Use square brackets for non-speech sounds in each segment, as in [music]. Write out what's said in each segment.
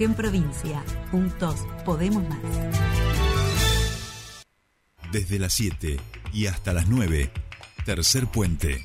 En provincia, juntos podemos más. Desde las 7 y hasta las 9, tercer puente.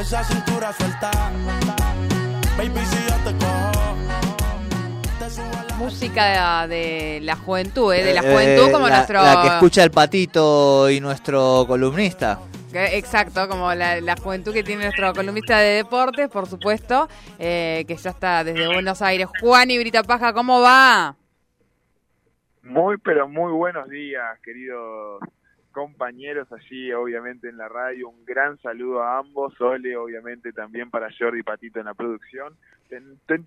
Esa cintura suelta. Baby, si yo te cojo. Música de la juventud, ¿eh? de la Eh, juventud como la, nuestro... la que escucha el patito y nuestro columnista. Exacto, como la, la juventud que tiene nuestro columnista de deportes, por supuesto, eh, que ya está desde Buenos Aires. Juan y Brita Paja, ¿cómo va? Muy, pero muy buenos días, queridos compañeros allí, obviamente en la radio. Un gran saludo a ambos. Ole, obviamente también para Jordi Patito en la producción.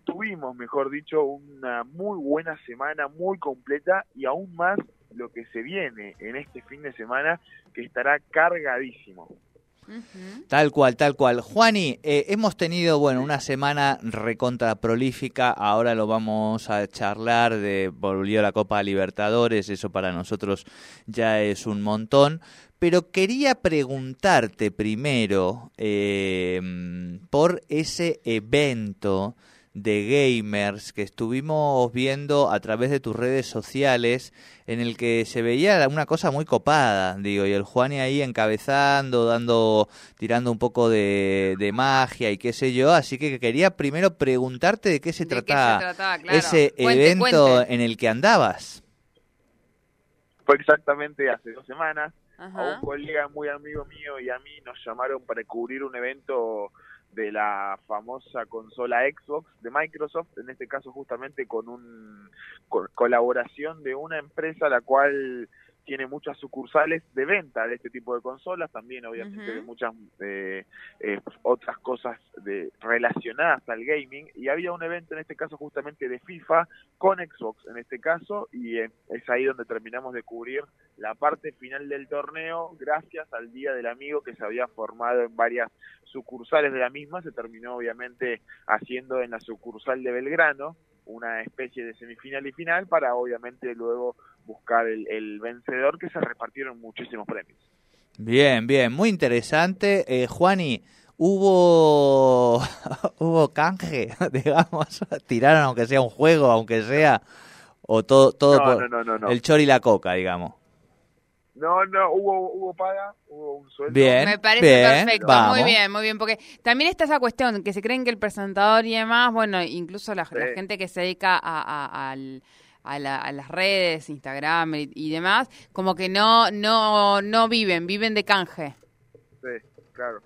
Tuvimos, mejor dicho, una muy buena semana, muy completa y aún más lo que se viene en este fin de semana que estará cargadísimo. Tal cual, tal cual. Juani, eh, hemos tenido, bueno, una semana recontra prolífica. Ahora lo vamos a charlar de volvió la Copa Libertadores. Eso para nosotros ya es un montón. Pero quería preguntarte primero eh, por ese evento de gamers que estuvimos viendo a través de tus redes sociales en el que se veía una cosa muy copada, digo, y el Juani ahí encabezando, dando, tirando un poco de, de magia y qué sé yo, así que quería primero preguntarte de qué se ¿De qué trataba se trataba? Claro. ese Cuente, evento cuente. en el que andabas. Fue exactamente hace dos semanas. a un colega muy amigo mío y a mí nos llamaron para cubrir un evento de la famosa consola Xbox de Microsoft, en este caso justamente con una colaboración de una empresa la cual tiene muchas sucursales de venta de este tipo de consolas, también obviamente de muchas eh, eh, otras cosas de, relacionadas al gaming, y había un evento en este caso justamente de FIFA con Xbox en este caso, y eh, es ahí donde terminamos de cubrir la parte final del torneo, gracias al Día del Amigo que se había formado en varias sucursales de la misma, se terminó obviamente haciendo en la sucursal de Belgrano, una especie de semifinal y final para obviamente luego buscar el, el vencedor que se repartieron muchísimos premios. Bien, bien, muy interesante. Eh, Juani, hubo [laughs] hubo canje, [laughs] digamos, tiraron aunque sea un juego, aunque sea o todo todo No, por no, no, no, no. el chori y la coca, digamos. No, no, hubo, hubo paga, hubo un sueldo. Bien, Me parece bien, perfecto, vamos. muy bien, muy bien, porque también está esa cuestión que se creen que el presentador y demás, bueno, incluso la, gente que se dedica a, a- al- a la- a las redes, Instagram y, y demás, como que no, no, no viven, viven de canje. Sí, claro.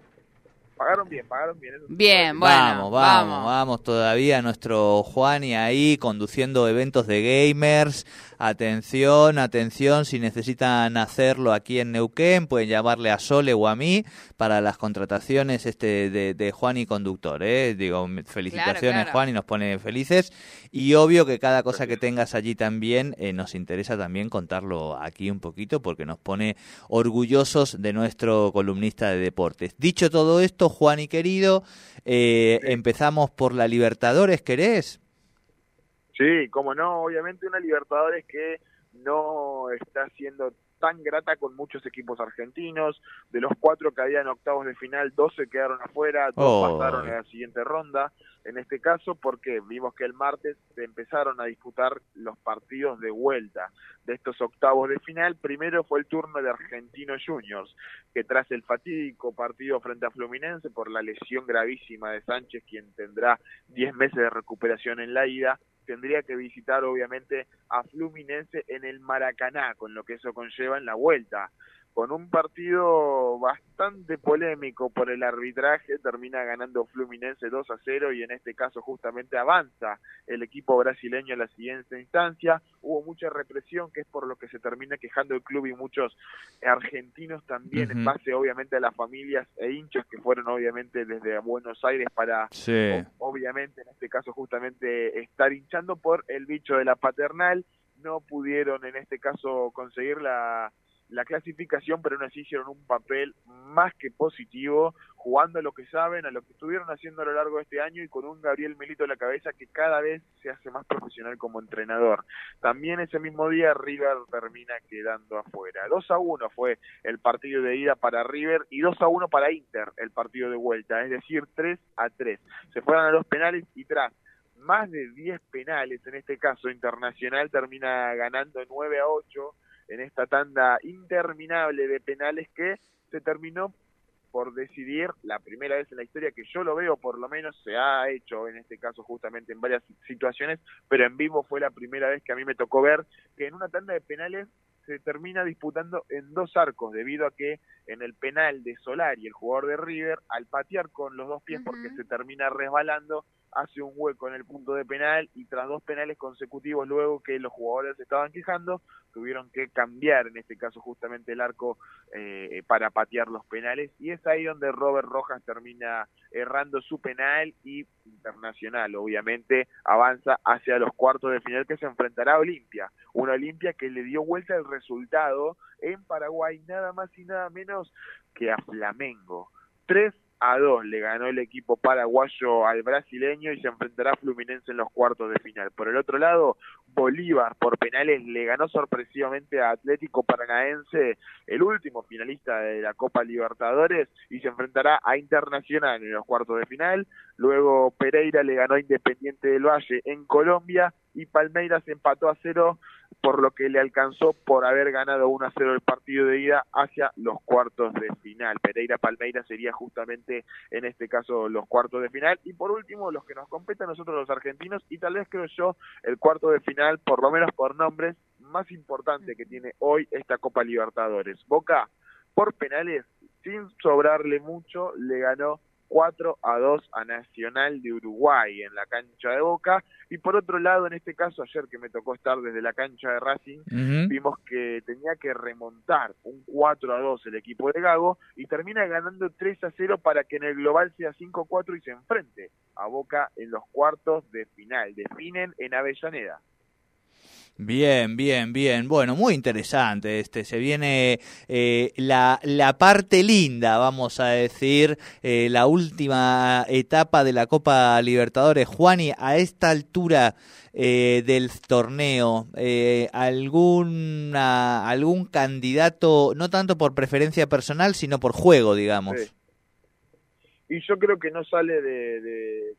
Pagaron bien, pagaron bien. eso. Bien, bueno, vamos, vamos, vamos, todavía nuestro Juani ahí conduciendo eventos de gamers. Atención, atención, si necesitan hacerlo aquí en Neuquén, pueden llamarle a Sole o a mí para las contrataciones este de, de Juani conductor, ¿eh? Digo, felicitaciones claro. Juani, nos pone felices. Y obvio que cada cosa que tengas allí también eh, nos interesa también contarlo aquí un poquito porque nos pone orgullosos de nuestro columnista de deportes. Dicho todo esto, Juan y querido, eh, empezamos por la Libertadores, ¿querés? Sí, como no, obviamente una Libertadores que no está siendo tan grata con muchos equipos argentinos. De los cuatro que habían octavos de final, dos se quedaron afuera, dos Oh. pasaron en la siguiente ronda. En este caso, porque vimos que el martes se empezaron a disputar los partidos de vuelta de estos octavos de final. Primero fue el turno de Argentinos Juniors, que tras el fatídico partido frente a Fluminense por la lesión gravísima de Sánchez, quien tendrá 10 meses de recuperación en la ida, tendría que visitar obviamente a Fluminense en el Maracaná, con lo que eso conlleva en la vuelta. Con un partido bastante polémico por el arbitraje, termina ganando Fluminense 2 a 0 y en este caso justamente avanza el equipo brasileño a la siguiente instancia. Hubo mucha represión, que es por lo que se termina quejando el club y muchos argentinos también, en base obviamente a las familias e hinchas que fueron obviamente desde Buenos Aires para, obviamente en este caso justamente estar hinchando por el bicho de la paternal. No pudieron en este caso conseguir la la clasificación, pero aún así hicieron un papel más que positivo, jugando a lo que saben, a lo que estuvieron haciendo a lo largo de este año y con un Gabriel Melito en la cabeza que cada vez se hace más profesional como entrenador. También ese mismo día River termina quedando afuera. 2 a 1 fue el partido de ida para River y 2 a 1 para Inter el partido de vuelta, es decir, 3 a 3. Se fueron a los penales y tras más de 10 penales, en este caso Internacional termina ganando 9 a 8 en esta tanda interminable de penales que se terminó por decidir la primera vez en la historia que yo lo veo, por lo menos se ha hecho en este caso justamente en varias situaciones, pero en vivo fue la primera vez que a mí me tocó ver que en una tanda de penales se termina disputando en dos arcos, debido a que en el penal de Solari, el jugador de River, al patear con los dos pies porque se termina resbalando, hace un hueco en el punto de penal y tras dos penales consecutivos luego que los jugadores estaban quejando, tuvieron que cambiar en este caso justamente el arco eh, para patear los penales y es ahí donde Robert Rojas termina errando su penal y internacional obviamente avanza hacia los cuartos de final que se enfrentará a Olimpia, una Olimpia que le dio vuelta el resultado en Paraguay nada más y nada menos que a Flamengo. Tres a 2 le ganó el equipo paraguayo al brasileño y se enfrentará a Fluminense en los cuartos de final. Por el otro lado, Bolívar por penales le ganó sorpresivamente a Atlético Paranaense, el último finalista de la Copa Libertadores, y se enfrentará a Internacional en los cuartos de final. Luego Pereira le ganó a Independiente del Valle en Colombia y Palmeiras empató a cero por lo que le alcanzó por haber ganado 1 a 0 el partido de ida hacia los cuartos de final. Pereira Palmeiras sería justamente en este caso los cuartos de final y por último los que nos competen nosotros los argentinos y tal vez creo yo el cuarto de final por lo menos por nombres más importante que tiene hoy esta Copa Libertadores. Boca por penales sin sobrarle mucho le ganó 4 a 2 a Nacional de Uruguay en la cancha de Boca. Y por otro lado, en este caso, ayer que me tocó estar desde la cancha de Racing, vimos que tenía que remontar un 4 a 2 el equipo de Gago y termina ganando 3 a 0 para que en el global sea 5 a 4 y se enfrente a Boca en los cuartos de final. Definen en Avellaneda. Bien, bien, bien. Bueno, muy interesante este. Se viene eh, la, la parte linda, vamos a decir, eh, la última etapa de la Copa Libertadores. Juani, a esta altura eh, del torneo, alguna, algún candidato, no tanto por preferencia personal, sino por juego, digamos. Y yo creo que no sale de, de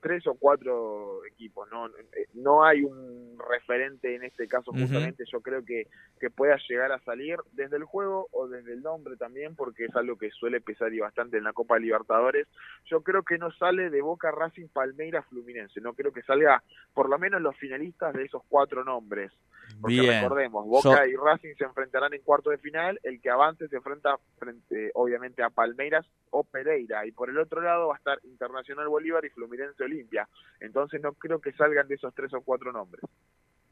tres o cuatro equipos, no, no hay un referente en este caso justamente, yo creo que, que pueda llegar a salir desde el juego o desde el nombre también, porque es algo que suele pesar y bastante en la Copa Libertadores, yo creo que no sale de Boca Racing Palmeiras Fluminense, no creo que salga por lo menos los finalistas de esos cuatro nombres, porque recordemos, Boca y Racing se enfrentarán en cuarto de final, el que avance se enfrenta frente obviamente a Palmeiras o Pereira, y por el otro lado va a estar Internacional Bolívar y Fluminense limpia. Entonces no creo que salgan de esos tres o cuatro nombres.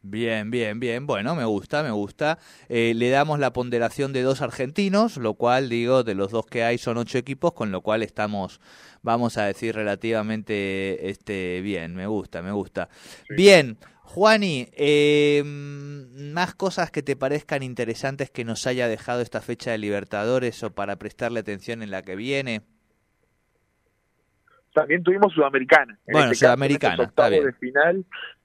Bien, bien, bien. Bueno, me gusta, me gusta. Eh, le damos la ponderación de dos argentinos, lo cual, digo, de los dos que hay son ocho equipos, con lo cual estamos, vamos a decir, relativamente este, bien. Me gusta, me gusta. Bien, Juani, eh, más cosas que te parezcan interesantes que nos haya dejado esta fecha de Libertadores o para prestarle atención en la que viene. También tuvimos Sudamericana. bueno, este Sudamericana, está bien. de final.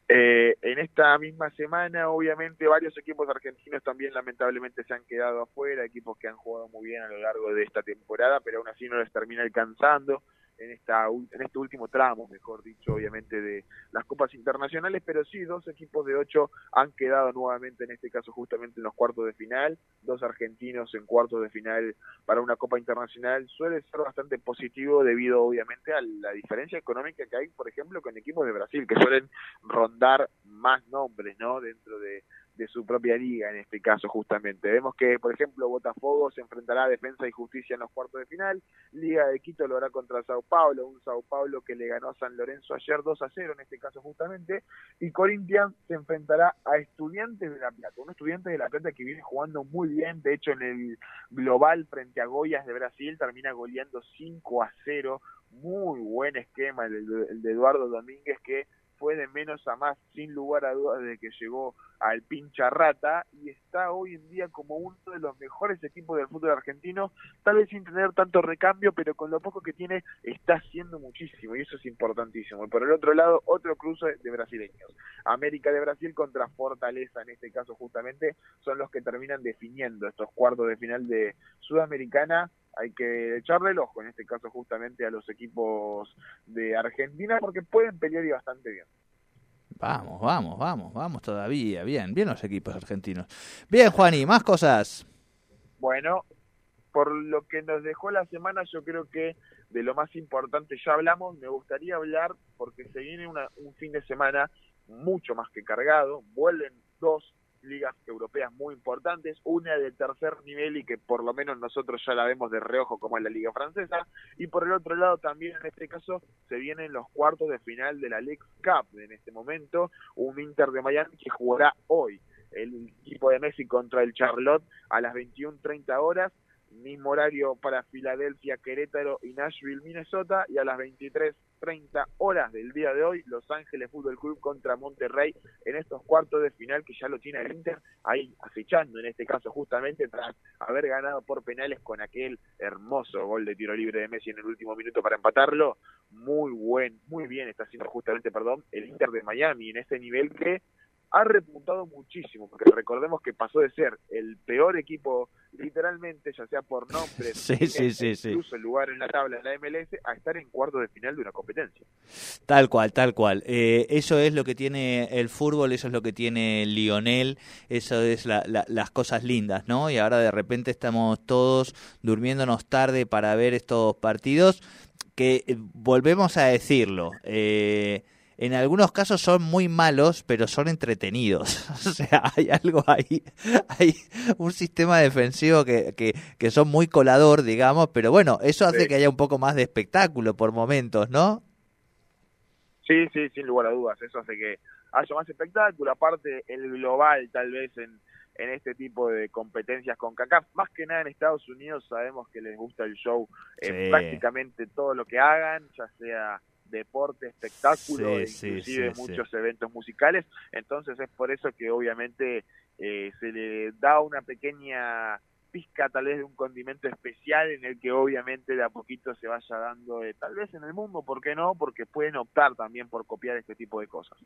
Eh, en esta misma semana, obviamente, varios equipos argentinos también lamentablemente se han quedado afuera, equipos que han jugado muy bien a lo largo de esta temporada, pero aún así no les termina alcanzando en, esta, en este último tramo, mejor dicho, obviamente, de las copas internacionales, pero sí, dos equipos de ocho han quedado nuevamente, en este caso, justamente en los cuartos de final, dos argentinos en cuartos de final para una copa internacional, suele ser bastante positivo debido, obviamente, a la diferencia económica que hay, por ejemplo, con equipos de Brasil, que suelen rondar más nombres, ¿no?, dentro de de su propia liga en este caso justamente. Vemos que, por ejemplo, Botafogo se enfrentará a Defensa y Justicia en los cuartos de final, Liga de Quito lo hará contra Sao Paulo, un Sao Paulo que le ganó a San Lorenzo ayer 2 a 0 en este caso justamente, y Corinthians se enfrentará a Estudiantes de La Plata, un Estudiantes de La Plata que viene jugando muy bien, de hecho en el global frente a Goyas de Brasil termina goleando 5 a 0, muy buen esquema el, el de Eduardo Domínguez que fue de menos a más, sin lugar a dudas, desde que llegó al pincha rata y está hoy en día como uno de los mejores equipos del fútbol argentino, tal vez sin tener tanto recambio, pero con lo poco que tiene está haciendo muchísimo y eso es importantísimo. Y por el otro lado, otro cruce de brasileños. América de Brasil contra Fortaleza, en este caso justamente, son los que terminan definiendo estos cuartos de final de Sudamericana hay que echarle el ojo en este caso justamente a los equipos de Argentina porque pueden pelear y bastante bien. Vamos, vamos, vamos, vamos todavía. Bien, bien los equipos argentinos. Bien, Juani, más cosas. Bueno, por lo que nos dejó la semana, yo creo que de lo más importante ya hablamos. Me gustaría hablar porque se viene una, un fin de semana mucho más que cargado. Vuelven dos ligas europeas muy importantes, una de tercer nivel y que por lo menos nosotros ya la vemos de reojo como es la liga francesa, y por el otro lado también en este caso se vienen los cuartos de final de la League Cup en este momento, un Inter de Miami que jugará hoy el equipo de Messi contra el Charlotte a las 21.30 horas mismo horario para Filadelfia, Querétaro y Nashville, Minnesota, y a las 23.30 horas del día de hoy, Los Ángeles Fútbol Club contra Monterrey en estos cuartos de final que ya lo tiene el Inter ahí acechando en este caso justamente tras haber ganado por penales con aquel hermoso gol de tiro libre de Messi en el último minuto para empatarlo. Muy buen, muy bien está haciendo justamente, perdón, el Inter de Miami en ese nivel que ha repuntado muchísimo, porque recordemos que pasó de ser el peor equipo, literalmente, ya sea por nombre, [laughs] sí, sí, sí, incluso el lugar en la tabla de la MLS, a estar en cuarto de final de una competencia. Tal cual, tal cual. Eh, eso es lo que tiene el fútbol, eso es lo que tiene Lionel, eso es las cosas lindas, ¿no? Y ahora de repente estamos todos durmiéndonos tarde para ver estos partidos, que eh, volvemos a decirlo. Eh, en algunos casos son muy malos, pero son entretenidos. [laughs] o sea, hay algo ahí, hay un sistema defensivo que, que, que son muy colador, digamos, pero bueno, eso hace que haya un poco más de espectáculo por momentos, ¿no? Sí, sí, sin lugar a dudas, eso hace que haya más espectáculo, aparte el global tal vez en, en este tipo de competencias con CACAF, más que nada en Estados Unidos sabemos que les gusta el show, en prácticamente todo lo que hagan, ya sea deporte, espectáculo, inclusive muchos eventos musicales. Entonces es por eso que obviamente eh, se le da una pequeña pizca tal vez de un condimento especial en el que obviamente de a poquito se vaya dando eh, tal vez en el mundo, ¿por qué no? Porque pueden optar también por copiar este tipo de cosas.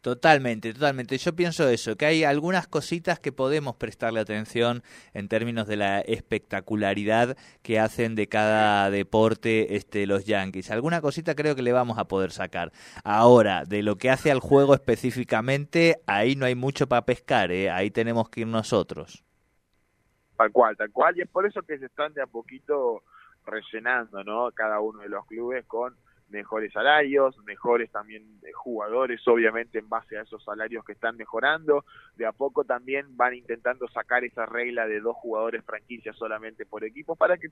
Totalmente, totalmente. Yo pienso eso, que hay algunas cositas que podemos prestarle atención en términos de la espectacularidad que hacen de cada deporte este los Yankees. Alguna cosita creo que le vamos a poder sacar. Ahora, de lo que hace al juego específicamente, ahí no hay mucho para pescar, ¿eh? ahí tenemos que ir nosotros. Tal cual, tal cual, y es por eso que se están de a poquito rellenando, ¿no? Cada uno de los clubes con mejores salarios, mejores también jugadores, obviamente en base a esos salarios que están mejorando. De a poco también van intentando sacar esa regla de dos jugadores franquicias solamente por equipo para que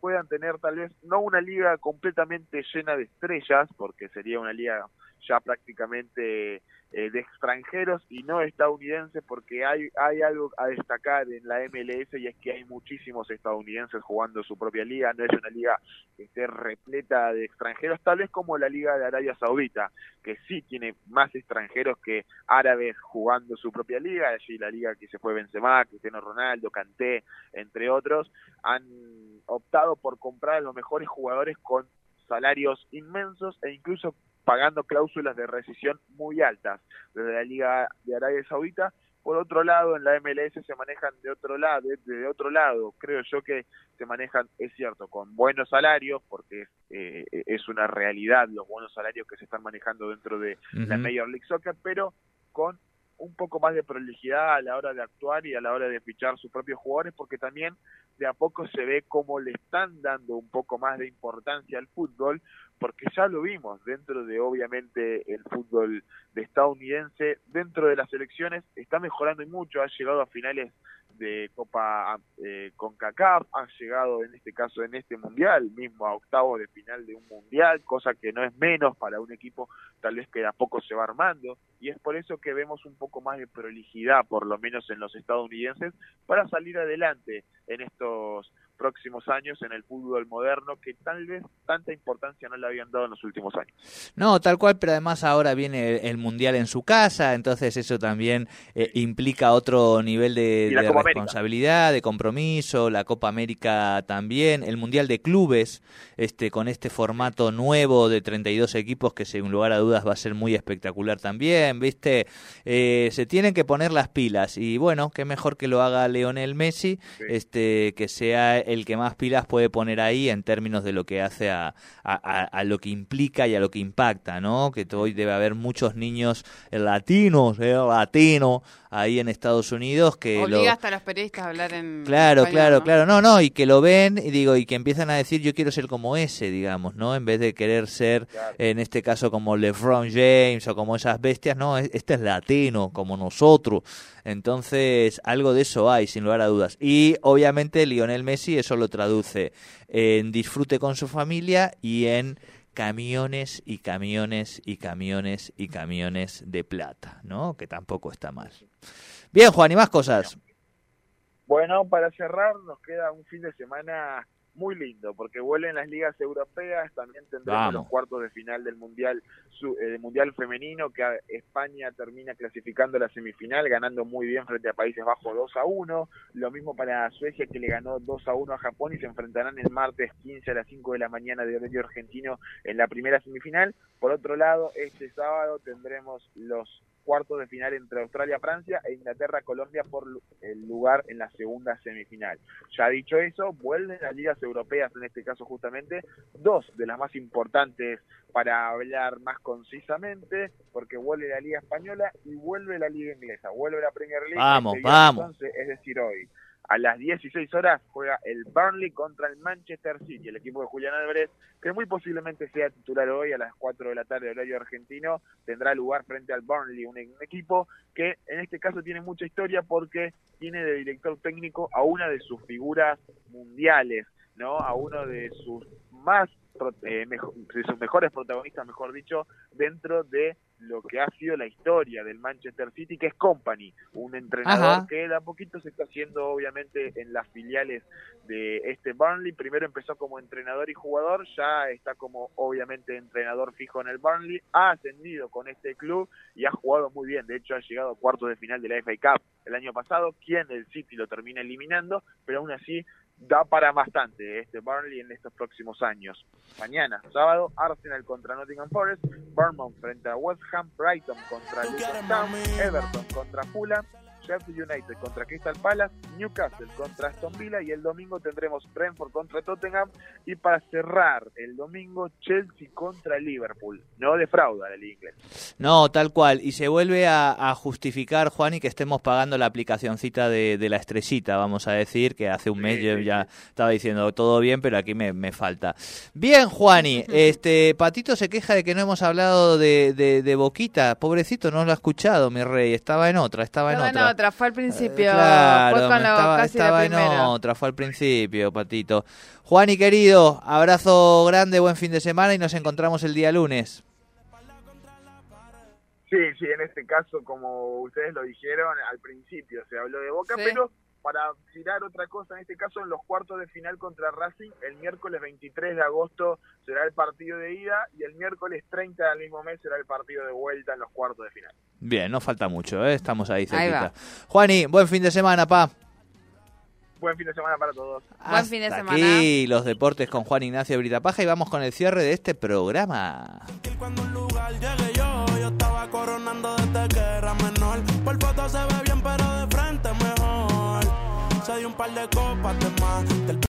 puedan tener tal vez no una liga completamente llena de estrellas, porque sería una liga ya prácticamente eh, de extranjeros y no estadounidenses porque hay, hay algo a destacar en la MLS y es que hay muchísimos estadounidenses jugando su propia liga, no es una liga que esté repleta de extranjeros, tal vez como la liga de Arabia Saudita, que sí tiene más extranjeros que árabes jugando su propia liga, allí la liga que se fue Benzema, Cristiano Ronaldo, Kanté, entre otros, han optado por comprar a los mejores jugadores con salarios inmensos e incluso pagando cláusulas de rescisión muy altas desde la Liga de Arabia Saudita. Por otro lado, en la MLS se manejan de otro lado, de, otro lado, creo yo que se manejan, es cierto, con buenos salarios, porque eh, es una realidad los buenos salarios que se están manejando dentro de la Major League Soccer, pero con un poco más de prolijidad a la hora de actuar y a la hora de fichar sus propios jugadores, porque también de a poco se ve cómo le están dando un poco más de importancia al fútbol, porque ya lo vimos dentro de obviamente el fútbol de estadounidense, dentro de las selecciones está mejorando y mucho, ha llegado a finales de Copa eh, con CACAF, ha llegado en este caso en este mundial, mismo a octavo de final de un mundial, cosa que no es menos para un equipo tal vez que de a poco se va armando, y es por eso que vemos un poco más de prolijidad, por lo menos en los estadounidenses, para salir adelante en estos próximos años en el fútbol moderno que tal vez tanta importancia no le habían dado en los últimos años. No, tal cual, pero además ahora viene el, Mundial en su casa, entonces eso también eh, implica otro nivel de, responsabilidad, de compromiso, la Copa América también, el Mundial de Clubes, este con este formato nuevo de 32 equipos que sin lugar a dudas va a ser muy espectacular también, ¿viste? Eh, se tienen que poner las pilas y bueno, qué mejor que lo haga Leonel Messi, este que sea el que más pilas puede poner ahí en términos de lo que hace a, a, lo que implica y a lo que impacta, ¿no? Que hoy debe haber muchos niños latinos, eh, latino, ahí en Estados Unidos que obliga hasta a los periodistas a hablar en claro claro claro. No no y que lo ven y digo y que empiezan a decir yo quiero ser como ese digamos no en vez de querer ser en este caso como LeBron James o como esas bestias no este es latino como nosotros. Entonces algo de eso hay sin lugar a dudas. Y obviamente Lionel Messi eso lo traduce en disfrute con su familia y en camiones y camiones y camiones y camiones de plata, ¿no? Que tampoco está mal. Bien, Juan, y más cosas. Bueno, para cerrar, nos queda un fin de semana muy lindo, porque vuelven las ligas europeas, también tendremos los cuartos de final del Mundial eh, mundial femenino, que España termina clasificando la semifinal, ganando muy bien frente a Países Bajos 2 a 1, lo mismo para Suecia, que le ganó 2 a 1 a Japón y se enfrentarán el martes 15 a las 5 de la mañana de horario argentino en la primera semifinal. Por otro lado, este sábado tendremos los cuartos de final entre Australia, Francia e Inglaterra, Colombia por el lugar en la segunda semifinal. Ya dicho eso, vuelven las ligas europeas, en este caso justamente, dos de las más importantes para hablar más concisamente, porque vuelve la Liga Española y vuelve la Liga Inglesa, vuelve la Premier League. Vamos, vamos. es decir, hoy. A las 16 horas juega el Burnley contra el Manchester City, el equipo de Julián Álvarez, que muy posiblemente sea titular hoy a las 4 de la tarde horario argentino, tendrá lugar frente al Burnley, un, equipo que en este caso tiene mucha historia porque tiene de director técnico a una de sus figuras mundiales, ¿no? A uno de sus más eh, de sus mejores protagonistas, mejor dicho, dentro de lo que ha sido la historia del Manchester City, que es Company, un entrenador que de a poquito se está haciendo obviamente en las filiales de este Burnley. Primero empezó como entrenador y jugador, ya está como obviamente entrenador fijo en el Burnley, ha ascendido con este club y ha jugado muy bien. De hecho, ha llegado a cuartos de final de la FA Cup el año pasado, quien el City lo termina eliminando, pero aún así da para bastante este Burnley en estos próximos años. Mañana, sábado, Arsenal contra Nottingham Forest, Bournemouth frente a West Ham, Brighton contra Luton Everton contra Fulham, Sheffield United contra Crystal Palace, Newcastle contra Aston Villa y el domingo tendremos Brentford contra Tottenham y para cerrar el domingo Chelsea contra Liverpool. No defrauda la liga inglesa. No, tal cual. Y se vuelve a, justificar, Juan, y que estemos pagando la aplicacioncita de, la estrellita, vamos a decir, que hace un mes yo ya estaba diciendo todo bien, pero aquí me, falta. Bien, Juani, [laughs] este Patito se queja de que no hemos hablado de, de, Boquita. Pobrecito, no lo ha escuchado, mi rey. Estaba en otra, estaba, en otra otra, fue al principio. claro, estaba, en otra, fue al principio, Patito. Juan y querido, abrazo grande, buen fin de semana y nos encontramos el día lunes. Sí, sí, en este caso, como ustedes lo dijeron, al principio se habló de Boca, pero para tirar otra cosa, en este caso en los cuartos de final contra Racing, el miércoles 23 de agosto será el partido de ida y el miércoles 30 del mismo mes será el partido de vuelta en los cuartos de final. Bien, no falta mucho, ¿eh? estamos ahí cerquita. Juani, buen fin de semana, pa. Buen fin de semana para todos. Buen fin de semana. Aquí los deportes con Juan Ignacio Britapaja y vamos con el cierre de este programa. Cuando un lugar llegué yo, yo estaba coronando desde que era menor. Por foto se ve dio un par de copas de más.